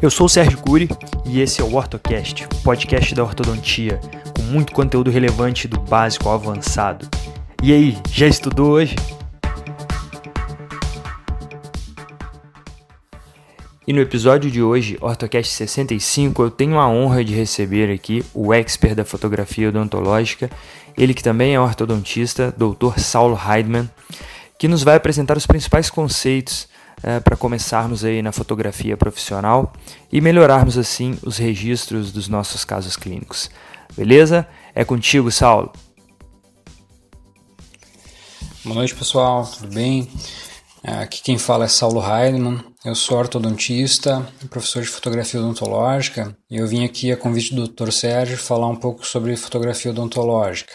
Eu sou o Sérgio Cury e esse é o OrtoCast, o podcast da ortodontia, com muito conteúdo relevante do básico ao avançado. E aí, já estudou hoje? E no episódio de hoje, OrtoCast 65, eu tenho a honra de receber aqui o expert da fotografia odontológica, ele que também é ortodontista, Dr. Saulo Heidman, que nos vai apresentar os principais conceitos é, para começarmos aí na fotografia profissional e melhorarmos assim os registros dos nossos casos clínicos. Beleza? É contigo, Saulo. Boa noite, pessoal. Tudo bem? Aqui quem fala é Saulo Heidemann. Eu sou ortodontista professor de fotografia odontológica e eu vim aqui a convite do Dr. Sérgio falar um pouco sobre fotografia odontológica.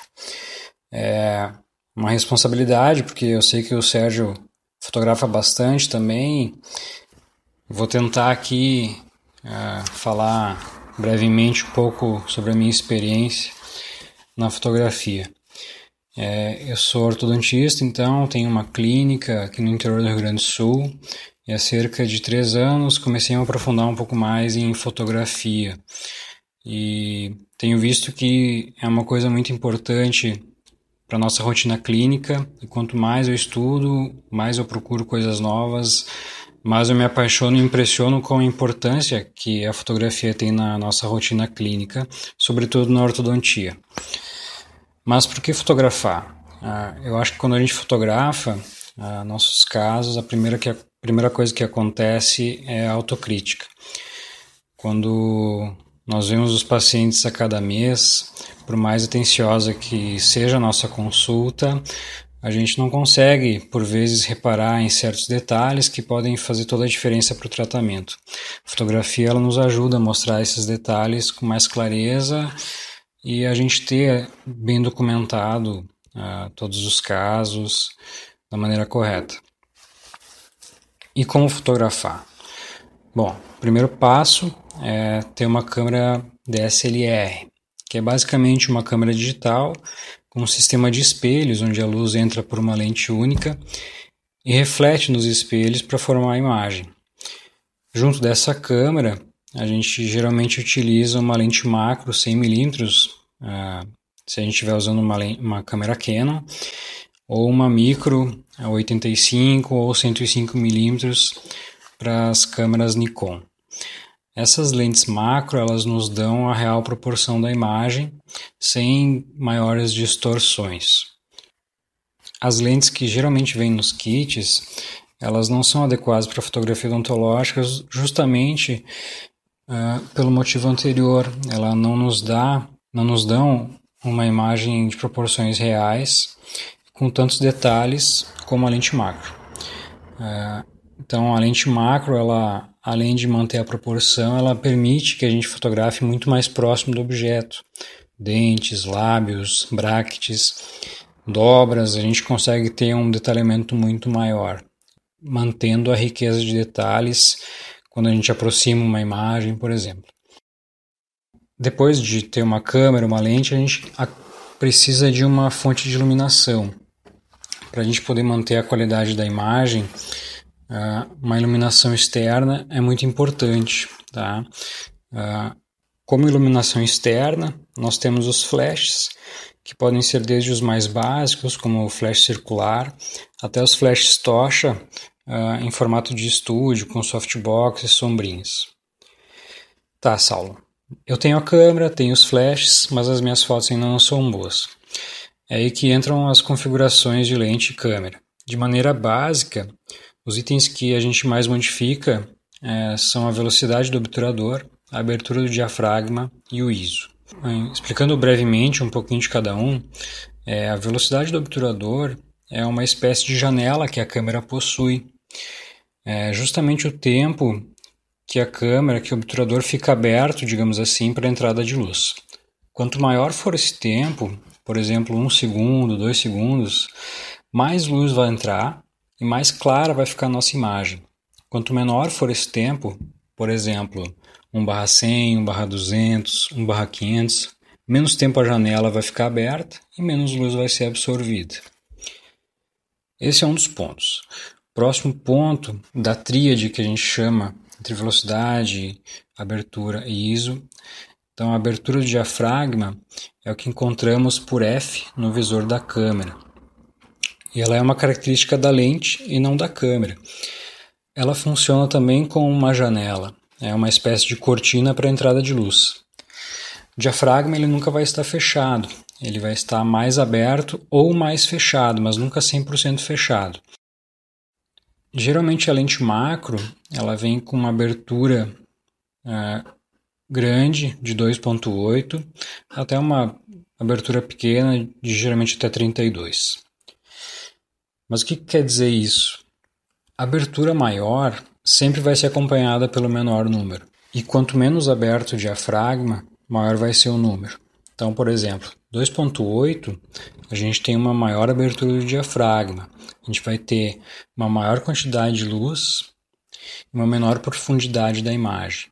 É uma responsabilidade porque eu sei que o Sérgio fotografa bastante também. Vou tentar aqui uh, falar brevemente um pouco sobre a minha experiência na fotografia. É, eu sou ortodontista, então tenho uma clínica aqui no interior do Rio Grande do Sul e há cerca de três anos comecei a me aprofundar um pouco mais em fotografia. E tenho visto que é uma coisa muito importante para nossa rotina clínica. E quanto mais eu estudo, mais eu procuro coisas novas, mais eu me apaixono e impressiono com a importância que a fotografia tem na nossa rotina clínica, sobretudo na ortodontia. Mas por que fotografar? Ah, eu acho que quando a gente fotografa ah, nossos casos, a primeira, que, a primeira coisa que acontece é a autocrítica. Quando nós vemos os pacientes a cada mês, por mais atenciosa que seja a nossa consulta, a gente não consegue, por vezes, reparar em certos detalhes que podem fazer toda a diferença para o tratamento. A fotografia ela nos ajuda a mostrar esses detalhes com mais clareza e a gente ter bem documentado uh, todos os casos da maneira correta. E como fotografar? Bom, primeiro passo é ter uma câmera DSLR, que é basicamente uma câmera digital com um sistema de espelhos onde a luz entra por uma lente única e reflete nos espelhos para formar a imagem. Junto dessa câmera, a gente geralmente utiliza uma lente macro 100mm, uh, se a gente estiver usando uma, uma câmera Canon, ou uma micro 85 ou 105mm para as câmeras Nikon. Essas lentes macro, elas nos dão a real proporção da imagem, sem maiores distorções. As lentes que geralmente vêm nos kits, elas não são adequadas para fotografia odontológica justamente uh, pelo motivo anterior. Ela não nos dá, não nos dão uma imagem de proporções reais com tantos detalhes como a lente macro. Uh, então a lente macro, ela além de manter a proporção, ela permite que a gente fotografe muito mais próximo do objeto. Dentes, lábios, bractes, dobras, a gente consegue ter um detalhamento muito maior, mantendo a riqueza de detalhes quando a gente aproxima uma imagem, por exemplo. Depois de ter uma câmera, uma lente, a gente precisa de uma fonte de iluminação. Para a gente poder manter a qualidade da imagem, Uh, uma iluminação externa é muito importante. Tá? Uh, como iluminação externa, nós temos os flashes, que podem ser desde os mais básicos, como o flash circular, até os flashes tocha uh, em formato de estúdio, com softbox e sombrinhas. Tá, Saulo. Eu tenho a câmera, tenho os flashes, mas as minhas fotos ainda não são boas. É aí que entram as configurações de lente e câmera. De maneira básica, os itens que a gente mais modifica é, são a velocidade do obturador, a abertura do diafragma e o ISO. Explicando brevemente um pouquinho de cada um, é, a velocidade do obturador é uma espécie de janela que a câmera possui. É justamente o tempo que a câmera, que o obturador fica aberto, digamos assim, para a entrada de luz. Quanto maior for esse tempo, por exemplo, um segundo, dois segundos, mais luz vai entrar e mais clara vai ficar a nossa imagem. Quanto menor for esse tempo, por exemplo, 1 barra 100, 1 barra 200, 1 barra 500, menos tempo a janela vai ficar aberta e menos luz vai ser absorvida. Esse é um dos pontos. Próximo ponto da tríade que a gente chama entre velocidade, abertura e ISO. Então, a abertura do diafragma é o que encontramos por f no visor da câmera. E ela é uma característica da lente e não da câmera. Ela funciona também como uma janela, é uma espécie de cortina para entrada de luz. O diafragma ele nunca vai estar fechado, ele vai estar mais aberto ou mais fechado, mas nunca 100% fechado. Geralmente a lente macro ela vem com uma abertura é, grande de 2.8 até uma abertura pequena de geralmente até 32. Mas o que quer dizer isso? A abertura maior sempre vai ser acompanhada pelo menor número. E quanto menos aberto o diafragma, maior vai ser o número. Então, por exemplo, 2.8, a gente tem uma maior abertura do diafragma. A gente vai ter uma maior quantidade de luz e uma menor profundidade da imagem.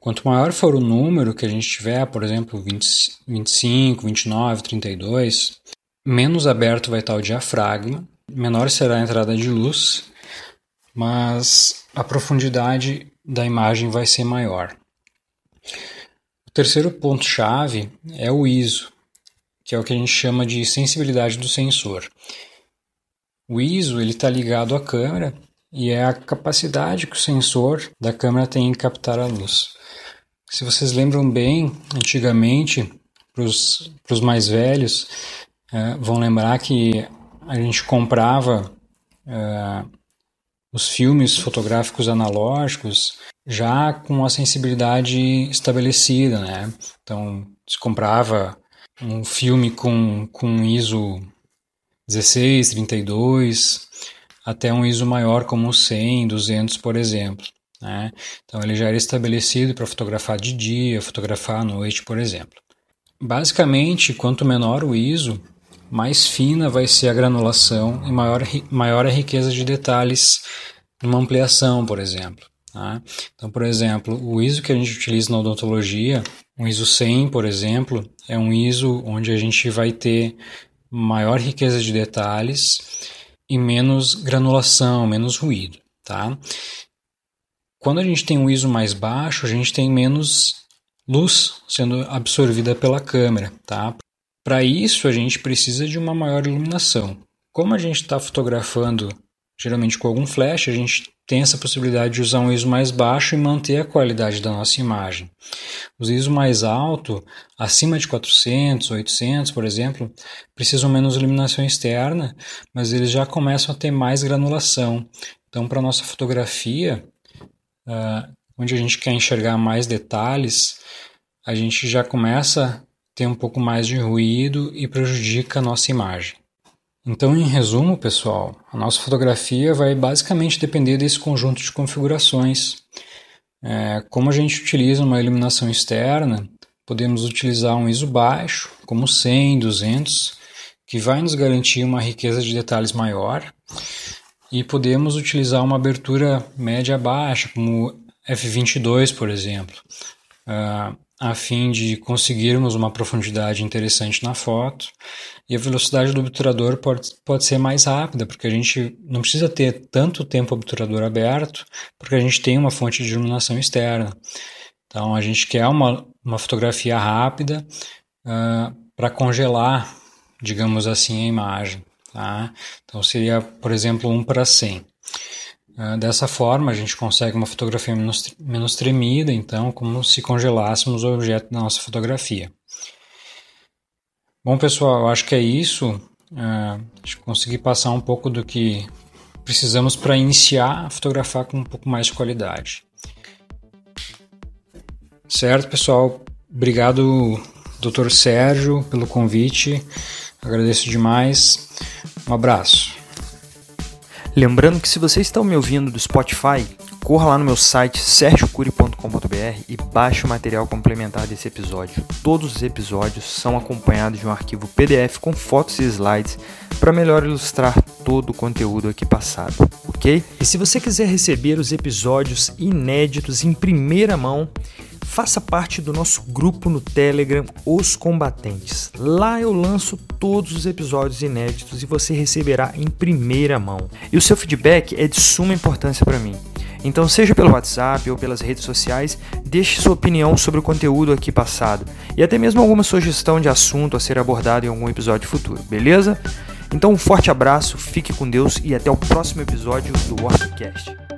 Quanto maior for o número que a gente tiver, por exemplo, 20, 25, 29, 32, menos aberto vai estar o diafragma, menor será a entrada de luz, mas a profundidade da imagem vai ser maior. O terceiro ponto-chave é o ISO, que é o que a gente chama de sensibilidade do sensor. O ISO está ligado à câmera e é a capacidade que o sensor da câmera tem em captar a luz. Se vocês lembram bem, antigamente, para os mais velhos, é, vão lembrar que a gente comprava é, os filmes fotográficos analógicos já com a sensibilidade estabelecida, né? Então, se comprava um filme com, com ISO 16, 32, até um ISO maior como 100, 200, por exemplo. Né? Então ele já era estabelecido para fotografar de dia, fotografar à noite, por exemplo. Basicamente, quanto menor o ISO, mais fina vai ser a granulação e maior, maior a riqueza de detalhes numa ampliação, por exemplo. Tá? Então, por exemplo, o ISO que a gente utiliza na odontologia, um ISO 100, por exemplo, é um ISO onde a gente vai ter maior riqueza de detalhes e menos granulação, menos ruído. Tá? Quando a gente tem um ISO mais baixo, a gente tem menos luz sendo absorvida pela câmera. Tá? Para isso, a gente precisa de uma maior iluminação. Como a gente está fotografando geralmente com algum flash, a gente tem essa possibilidade de usar um ISO mais baixo e manter a qualidade da nossa imagem. Os ISO mais alto, acima de 400, 800, por exemplo, precisam menos iluminação externa, mas eles já começam a ter mais granulação. Então, para nossa fotografia, uh, onde a gente quer enxergar mais detalhes, a gente já começa a ter um pouco mais de ruído e prejudica a nossa imagem. Então, em resumo, pessoal, a nossa fotografia vai basicamente depender desse conjunto de configurações. É, como a gente utiliza uma iluminação externa, podemos utilizar um ISO baixo, como 100, 200, que vai nos garantir uma riqueza de detalhes maior e podemos utilizar uma abertura média baixa, como f22, por exemplo, uh, a fim de conseguirmos uma profundidade interessante na foto. E a velocidade do obturador pode, pode ser mais rápida, porque a gente não precisa ter tanto tempo obturador aberto, porque a gente tem uma fonte de iluminação externa. Então a gente quer uma, uma fotografia rápida uh, para congelar, digamos assim, a imagem. Tá? Então seria, por exemplo, 1 para 100. Uh, dessa forma, a gente consegue uma fotografia menos, menos tremida, então, como se congelássemos o objeto da nossa fotografia. Bom, pessoal, eu acho que é isso. Uh, acho que consegui passar um pouco do que precisamos para iniciar a fotografar com um pouco mais de qualidade. Certo, pessoal? Obrigado, Dr. Sérgio, pelo convite. Agradeço demais. Um abraço. Lembrando que se você está me ouvindo do Spotify, corra lá no meu site sergiocuri.com.br e baixe o material complementar desse episódio. Todos os episódios são acompanhados de um arquivo PDF com fotos e slides para melhor ilustrar todo o conteúdo aqui passado, ok? E se você quiser receber os episódios inéditos em primeira mão, faça parte do nosso grupo no Telegram Os Combatentes. Lá eu lanço todos os episódios inéditos e você receberá em primeira mão. E o seu feedback é de suma importância para mim. Então, seja pelo WhatsApp ou pelas redes sociais, deixe sua opinião sobre o conteúdo aqui passado e até mesmo alguma sugestão de assunto a ser abordado em algum episódio futuro, beleza? Então, um forte abraço, fique com Deus e até o próximo episódio do WorkCast.